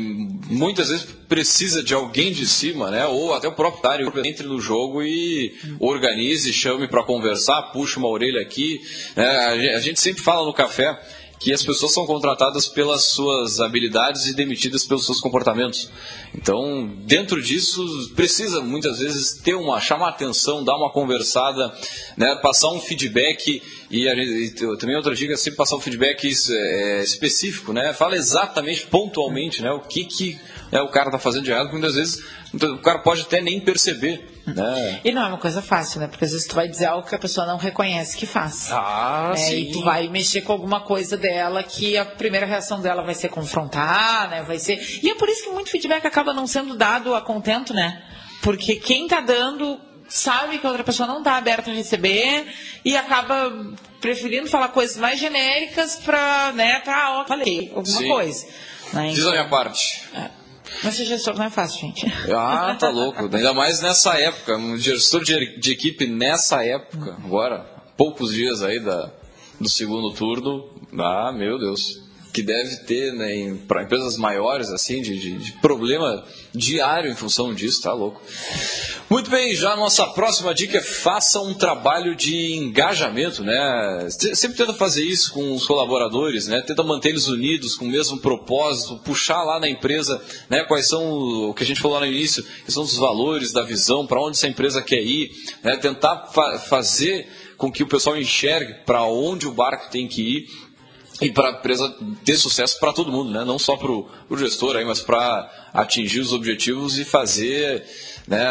muitas vezes precisa de alguém de cima, né? ou até o proprietário entre no jogo e organize, chame para conversar, puxa uma orelha aqui. né? A gen- A gente sempre fala no café que as pessoas são contratadas pelas suas habilidades e demitidas pelos seus comportamentos. Então, dentro disso, precisa muitas vezes ter uma chamar atenção, dar uma conversada, né, passar um feedback e, a gente- e também outra dica é sempre passar um feedback é, específico, né? Fala exatamente, pontualmente, né, o que que né, o cara está fazendo de errado, porque muitas vezes o cara pode até nem perceber, né? E não é uma coisa fácil, né? Porque às vezes tu vai dizer algo que a pessoa não reconhece que faz. Ah, né? sim. E tu vai mexer com alguma coisa dela que a primeira reação dela vai ser confrontar, né? Vai ser. E é por isso que muito feedback acaba não sendo dado a contento, né? Porque quem tá dando sabe que a outra pessoa não está aberta a receber e acaba preferindo falar coisas mais genéricas para, né, pra, ó, falei alguma Sim. coisa. Né? Diz a minha parte. Mas ser gestor não é fácil, gente. [laughs] Ah, tá louco. Ainda mais nessa época. Um gestor de, de equipe nessa época, agora, poucos dias aí da, do segundo turno. Ah, meu Deus. Que deve ter, né, para empresas maiores, assim, de, de- de problema diário em função disso, tá louco. Muito bem, já a nossa próxima dica é faça um trabalho de engajamento, né? Se- Sempre tenta fazer isso com os colaboradores, né? Tenta manter eles unidos com o mesmo propósito, puxar lá na empresa, né? Quais são o que a gente falou no início, que são os valores da visão, para onde essa empresa quer ir, né? Tentar fa- fazer com que o pessoal enxergue para onde o barco tem que ir e para a empresa ter sucesso para todo mundo, né? não só para o gestor, aí, mas para atingir os objetivos e fazer, né?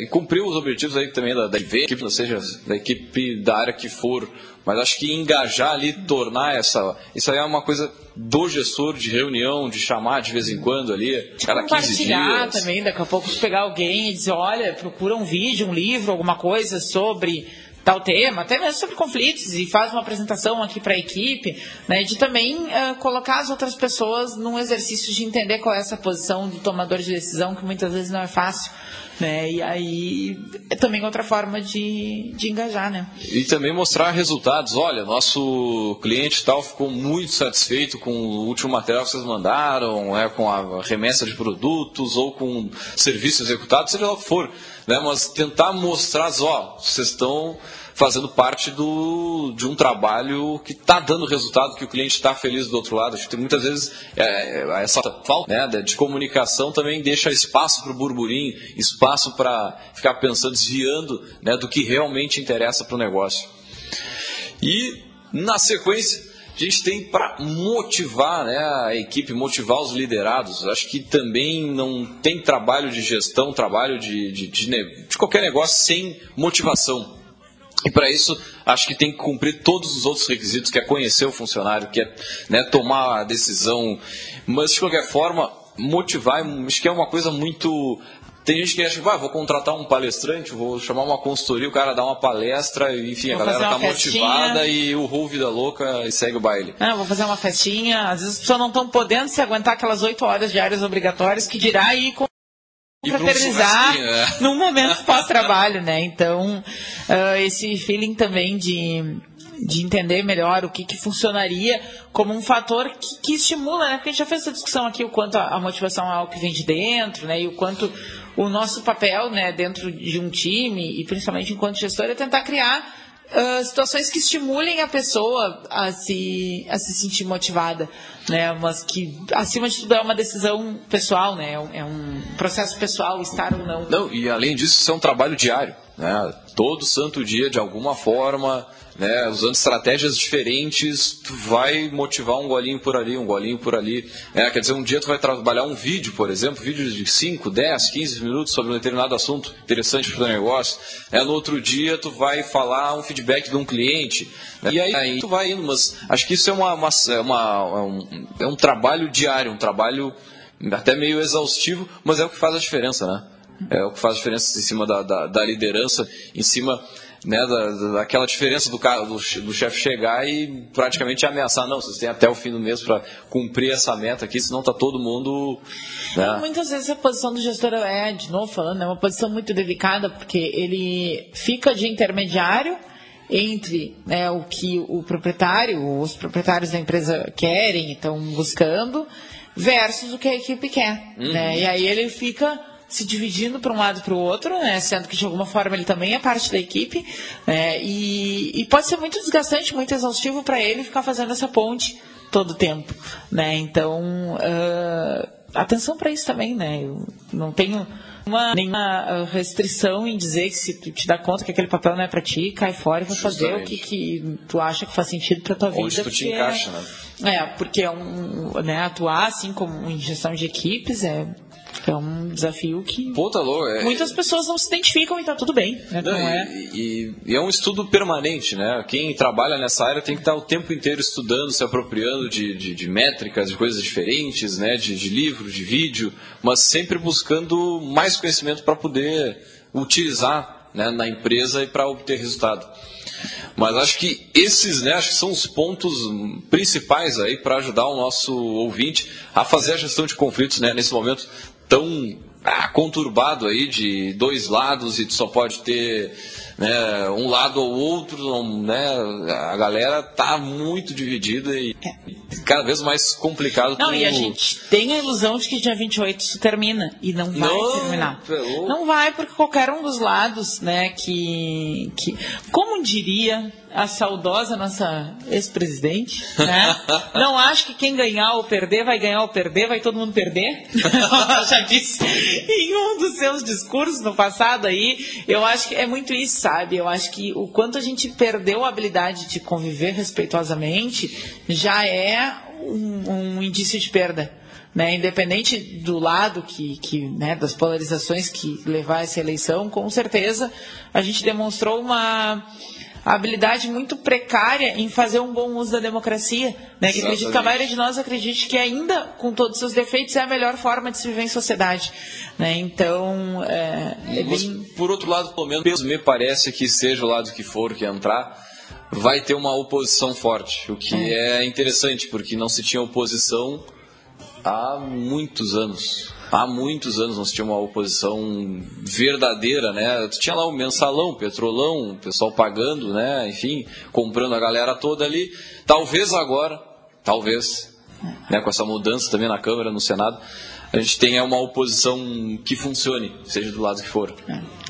e cumprir os objetivos aí também da, da equipe, seja da equipe da área que for. Mas acho que engajar ali, tornar essa. Isso aí é uma coisa do gestor de reunião, de chamar de vez em quando ali, cada 15 compartilhar dias. também, daqui a pouco pegar alguém e dizer, olha, procura um vídeo, um livro, alguma coisa sobre tal tema, até mesmo sobre conflitos, e faz uma apresentação aqui para a equipe, né, de também uh, colocar as outras pessoas num exercício de entender qual é essa posição do tomador de decisão, que muitas vezes não é fácil. Né? E aí é também outra forma de, de engajar, né? E também mostrar resultados. Olha, nosso cliente tal ficou muito satisfeito com o último material que vocês mandaram, é, com a remessa de produtos ou com serviço executado, seja lá o que for. Né? Mas tentar mostrar, ó, vocês estão fazendo parte do, de um trabalho que está dando resultado, que o cliente está feliz do outro lado. Acho que muitas vezes é, é essa falta né, de comunicação também deixa espaço para o burburinho, espaço para ficar pensando, desviando né, do que realmente interessa para o negócio. E, na sequência, a gente tem para motivar né, a equipe, motivar os liderados. Acho que também não tem trabalho de gestão, trabalho de, de, de, de qualquer negócio sem motivação. E para isso, acho que tem que cumprir todos os outros requisitos, que é conhecer o funcionário, que é né, tomar a decisão. Mas, de qualquer forma, motivar, acho que é uma coisa muito tem gente que acha que ah, vou contratar um palestrante, vou chamar uma consultoria, o cara dá uma palestra, enfim, vou a galera tá motivada e o rou vida louca e segue o baile. Ah, vou fazer uma festinha, às vezes as pessoas não estão podendo se aguentar aquelas oito horas diárias obrigatórias, que dirá ir com fraternizar é. [laughs] num momento [laughs] pós-trabalho, né? Então, uh, esse feeling também de, de entender melhor o que, que funcionaria como um fator que, que, estimula, né? Porque a gente já fez essa discussão aqui, o quanto a, a motivação é algo que vem de dentro, né? E o quanto o nosso papel, né, dentro de um time, e principalmente enquanto gestor, é tentar criar Uh, situações que estimulem a pessoa a se, a se sentir motivada, né? Mas que, acima de tudo, é uma decisão pessoal, né? É um processo pessoal, estar ou não. Não, e além disso, isso é um trabalho diário, né? Todo santo dia, de alguma forma, né, usando estratégias diferentes, tu vai motivar um golinho por ali, um golinho por ali. É, quer dizer, um dia tu vai trabalhar um vídeo, por exemplo, vídeo de 5, 10, 15 minutos sobre um determinado assunto interessante para o negócio. É, no outro dia tu vai falar um feedback de um cliente. Né, e aí, aí, tu vai indo, mas acho que isso é, uma, uma, é uma é, um, é um trabalho diário, um trabalho até meio exaustivo, mas é o que faz a diferença, né? É o que faz a diferença em cima da, da, da liderança, em cima né, da, daquela diferença do, do, do chefe chegar e praticamente ameaçar, não, vocês têm até o fim do mês para cumprir essa meta aqui, senão está todo mundo. Né? Muitas vezes a posição do gestor é, de novo falando, é uma posição muito delicada, porque ele fica de intermediário entre né, o que o proprietário, os proprietários da empresa querem, estão buscando, versus o que a equipe quer. Uhum. Né? E aí ele fica se dividindo para um lado e para o outro, né, sendo que de alguma forma ele também é parte da equipe, né, e, e, pode ser muito desgastante, muito exaustivo para ele ficar fazendo essa ponte todo o tempo, né? Então, uh, atenção para isso também, né? Eu não tenho uma, nenhuma restrição em dizer que se tu te dá conta que aquele papel não é para ti, cai fora e vai fazer o que, que tu acha que faz sentido para tua Onde vida. tu te encaixa, né? É, porque é um, né, atuar assim como em gestão de equipes é é um desafio que Pô, tá louco, é... muitas pessoas não se identificam e tá tudo bem. Né? Não, não é... E, e, é um estudo permanente, né? Quem trabalha nessa área tem que estar o tempo inteiro estudando, se apropriando de, de, de métricas, de coisas diferentes, né? De, de livro, de vídeo, mas sempre buscando mais conhecimento para poder utilizar né, na empresa e para obter resultado. Mas acho que esses, né, acho que são os pontos principais aí para ajudar o nosso ouvinte a fazer a gestão de conflitos, né, nesse momento tão ah, conturbado aí de dois lados e só pode ter né, um lado ou outro, né, a galera tá muito dividida e é. cada vez mais complicado. Não, e a gente tem a ilusão de que dia 28 isso termina e não vai não, terminar. Pelo... Não vai porque qualquer um dos lados, né, que, que como diria a saudosa nossa ex-presidente, né? [laughs] Não acho que quem ganhar ou perder vai ganhar ou perder, vai todo mundo perder. [laughs] Ela já disse em um dos seus discursos no passado aí. Eu acho que é muito isso, sabe? Eu acho que o quanto a gente perdeu a habilidade de conviver respeitosamente já é um, um indício de perda. Né, independente do lado que, que né, das polarizações que levar essa eleição, com certeza a gente demonstrou uma habilidade muito precária em fazer um bom uso da democracia. Né? Que acredito que a maioria de nós acredite que ainda, com todos os seus defeitos, é a melhor forma de se viver em sociedade. Né? Então, é, é bem... Por outro lado, pelo menos me parece que seja o lado que for que entrar, vai ter uma oposição forte, o que é, é interessante, porque não se tinha oposição há muitos anos. Há muitos anos não se tinha uma oposição verdadeira, né? Tinha lá o mensalão, o petrolão, o pessoal pagando, né? Enfim, comprando a galera toda ali. Talvez agora, talvez, né? com essa mudança também na Câmara, no Senado, a gente tenha uma oposição que funcione, seja do lado que for.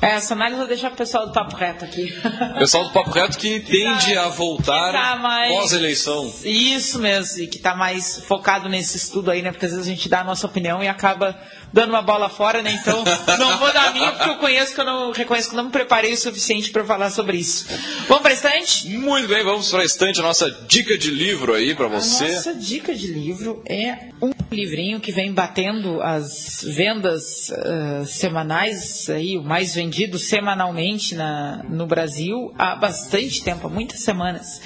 É, essa análise eu vou deixar o pessoal do Papo Reto aqui. O [laughs] pessoal do Papo Reto que tende a voltar tá mais... pós-eleição. Isso mesmo, e que está mais focado nesse estudo aí, né? Porque às vezes a gente dá a nossa opinião e acaba dando uma bola fora, né? Então, [laughs] não vou dar a minha porque eu conheço que eu não reconheço que não me preparei o suficiente para falar sobre isso. Vamos para a estante? Muito bem, vamos para a estante, a nossa dica de livro aí para você. A nossa dica de livro é um livrinho que vem batendo as vendas uh, semanais aí, o mais vendido semanalmente na, no Brasil há bastante tempo, há muitas semanas.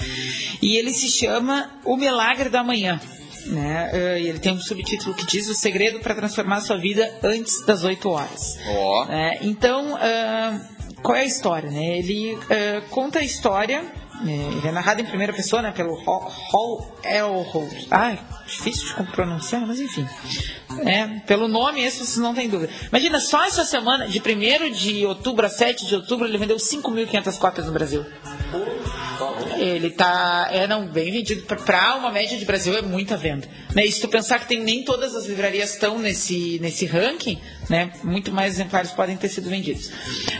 E ele se chama O Milagre da Manhã. Né? Uh, ele tem um subtítulo que diz o segredo para transformar sua vida antes das 8 horas. Oh. É, então, uh, qual é a história? Né? Ele uh, conta a história ele é narrado em primeira pessoa, né, pelo Hall Elholt. Ai, difícil de pronunciar, mas enfim. É, pelo nome, esse vocês não tem dúvida. Imagina, só essa semana, de 1 de outubro a 7 de outubro, ele vendeu 5.500 cópias no Brasil. Ele tá, é não, bem vendido. Para uma média de Brasil é muita venda. Né? E se tu pensar que tem nem todas as livrarias estão nesse, nesse ranking, né? Muito mais exemplares podem ter sido vendidos.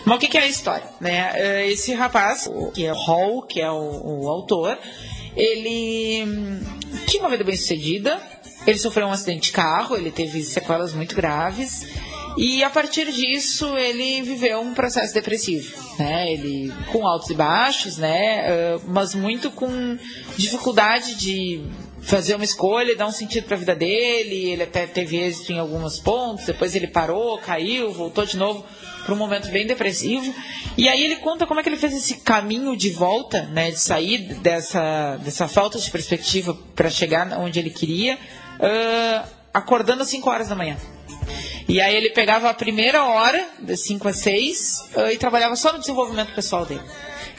Mas o que, que é a história? Né? Eh, esse rapaz, que é Hall, que é o, o autor, ele tinha uma vida bem sucedida, ele sofreu um acidente de carro, ele teve sequelas muito graves. E a partir disso ele viveu um processo depressivo, né? Ele com altos e baixos, né? Uh, mas muito com dificuldade de fazer uma escolha, dar um sentido para a vida dele. Ele até teve êxito em alguns pontos, depois ele parou, caiu, voltou de novo para um momento bem depressivo. E aí ele conta como é que ele fez esse caminho de volta, né, de sair dessa, dessa falta de perspectiva para chegar onde ele queria, uh, acordando às 5 horas da manhã. E aí ele pegava a primeira hora, das 5 às 6, uh, e trabalhava só no desenvolvimento pessoal dele.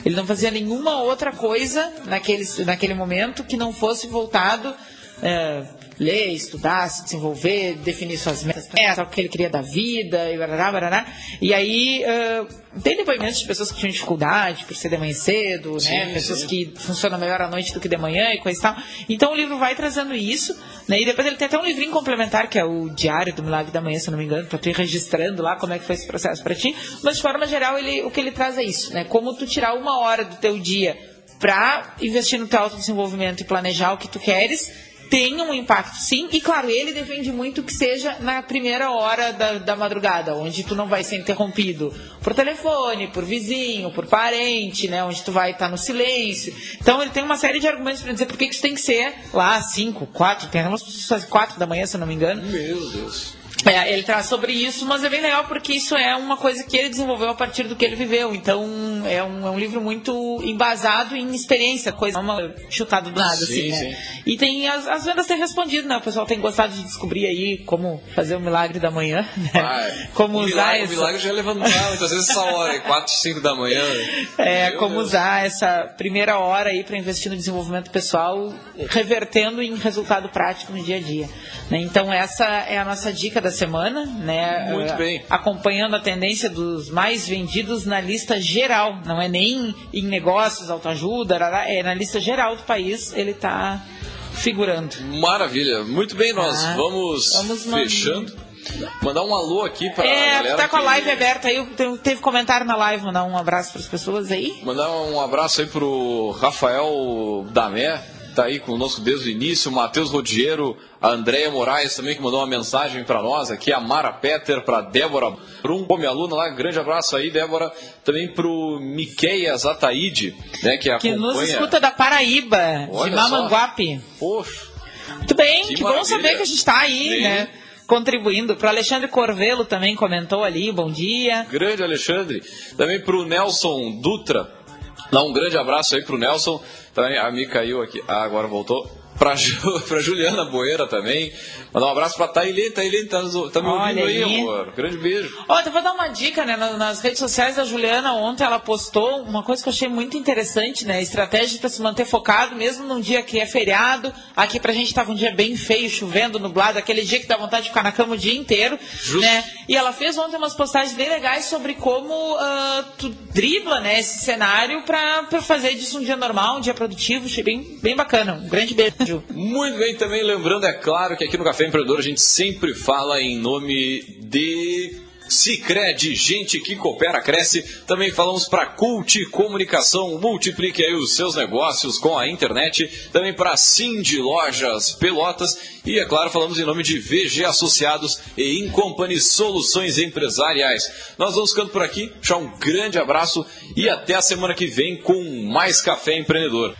Ele não fazia nenhuma outra coisa naquele, naquele momento que não fosse voltado é, ler, estudar, se desenvolver, definir suas metas, o que ele queria da vida, e barará, barará. E aí, uh, tem depoimentos de pessoas que tinham dificuldade por ser de manhã cedo, né? sim, né? Pessoas sim. que funcionam melhor à noite do que de manhã e coisa e tal. Então o livro vai trazendo isso, né? E depois ele tem até um livrinho complementar, que é o Diário do Milagre da Manhã, se não me engano, para tu ir registrando lá como é que foi esse processo para ti. Mas de forma geral, ele, o que ele traz é isso, né? Como tu tirar uma hora do teu dia para investir no teu autodesenvolvimento e planejar o que tu queres tem um impacto, sim. E claro, ele defende muito que seja na primeira hora da, da madrugada, onde tu não vai ser interrompido por telefone, por vizinho, por parente, né? Onde tu vai estar no silêncio. Então ele tem uma série de argumentos para dizer por que isso tem que ser lá às 5, 4, tem umas pessoas 4 da manhã, se eu não me engano. Meu Deus. É, ele traz sobre isso, mas é bem legal porque isso é uma coisa que ele desenvolveu a partir do que ele viveu. Então é um, é um livro muito embasado em experiência, coisa não é chutado do nada, sim, assim, né? Sim. E tem as, as vendas têm respondido, né? O pessoal tem gostado de descobrir aí como fazer o milagre da manhã, [laughs] né? Ah, como usar milagre, essa... O milagre já é levantar, muitas vezes essa hora, [laughs] 4, 5 da manhã. É, Meu como Deus. usar essa primeira hora aí para investir no desenvolvimento pessoal, revertendo em resultado prático no dia a dia. Né? Então essa é a nossa dica da semana, né? Muito bem. Acompanhando a tendência dos mais vendidos na lista geral, não é nem em negócios, autoajuda, é na lista geral do país, ele está figurando. Maravilha. Muito bem, nós ah, vamos, vamos fechando. Mandar um alô aqui para é, galera. Tá com a live aberta aí, teve comentário na live, mandar um abraço para as pessoas aí. Mandar um abraço aí pro Rafael Damé, tá aí conosco desde o início, o Matheus Rodiero, a Andréia Moraes também, que mandou uma mensagem para nós aqui, a Mara Peter, para Débora Brum, minha aluna lá, grande abraço aí, Débora, também para o Miqueias Ataíde, né, que acompanha... Que nos escuta da Paraíba, Olha de Mamanguape. Poxa. Muito bem, que, que bom saber que a gente está aí, Sim. né? contribuindo. Para Alexandre Corvelo também comentou ali, bom dia. Grande Alexandre. Também para o Nelson Dutra, Dá um grande abraço aí pro Nelson. Também a Mi caiu aqui. Ah, agora voltou. Pra, Ju, [laughs] pra Juliana Boeira também. Mandar um abraço pra Tailene. Tailene, tá, tá me ouvindo aí, aí, amor. Grande beijo. Ó, eu vou dar uma dica, né? Nas redes sociais da Juliana, ontem ela postou uma coisa que eu achei muito interessante, né? Estratégia para se manter focado, mesmo num dia que é feriado. Aqui pra gente tava um dia bem feio, chovendo, nublado, aquele dia que dá vontade de ficar na cama o dia inteiro. Justo. Né? E ela fez ontem umas postagens bem legais sobre como uh, tu dribla né, esse cenário pra fazer disso um dia normal, um dia produtivo. Achei bem, bem bacana. Um grande beijo. Muito bem, também lembrando, é claro, que aqui no Café Empreendedor a gente sempre fala em nome de Cicred, gente que coopera, cresce. Também falamos para Cult Comunicação, multiplique aí os seus negócios com a internet. Também para Cindy Lojas Pelotas. E, é claro, falamos em nome de VG Associados e Incompany Soluções Empresariais. Nós vamos ficando por aqui, deixar um grande abraço e até a semana que vem com mais Café Empreendedor.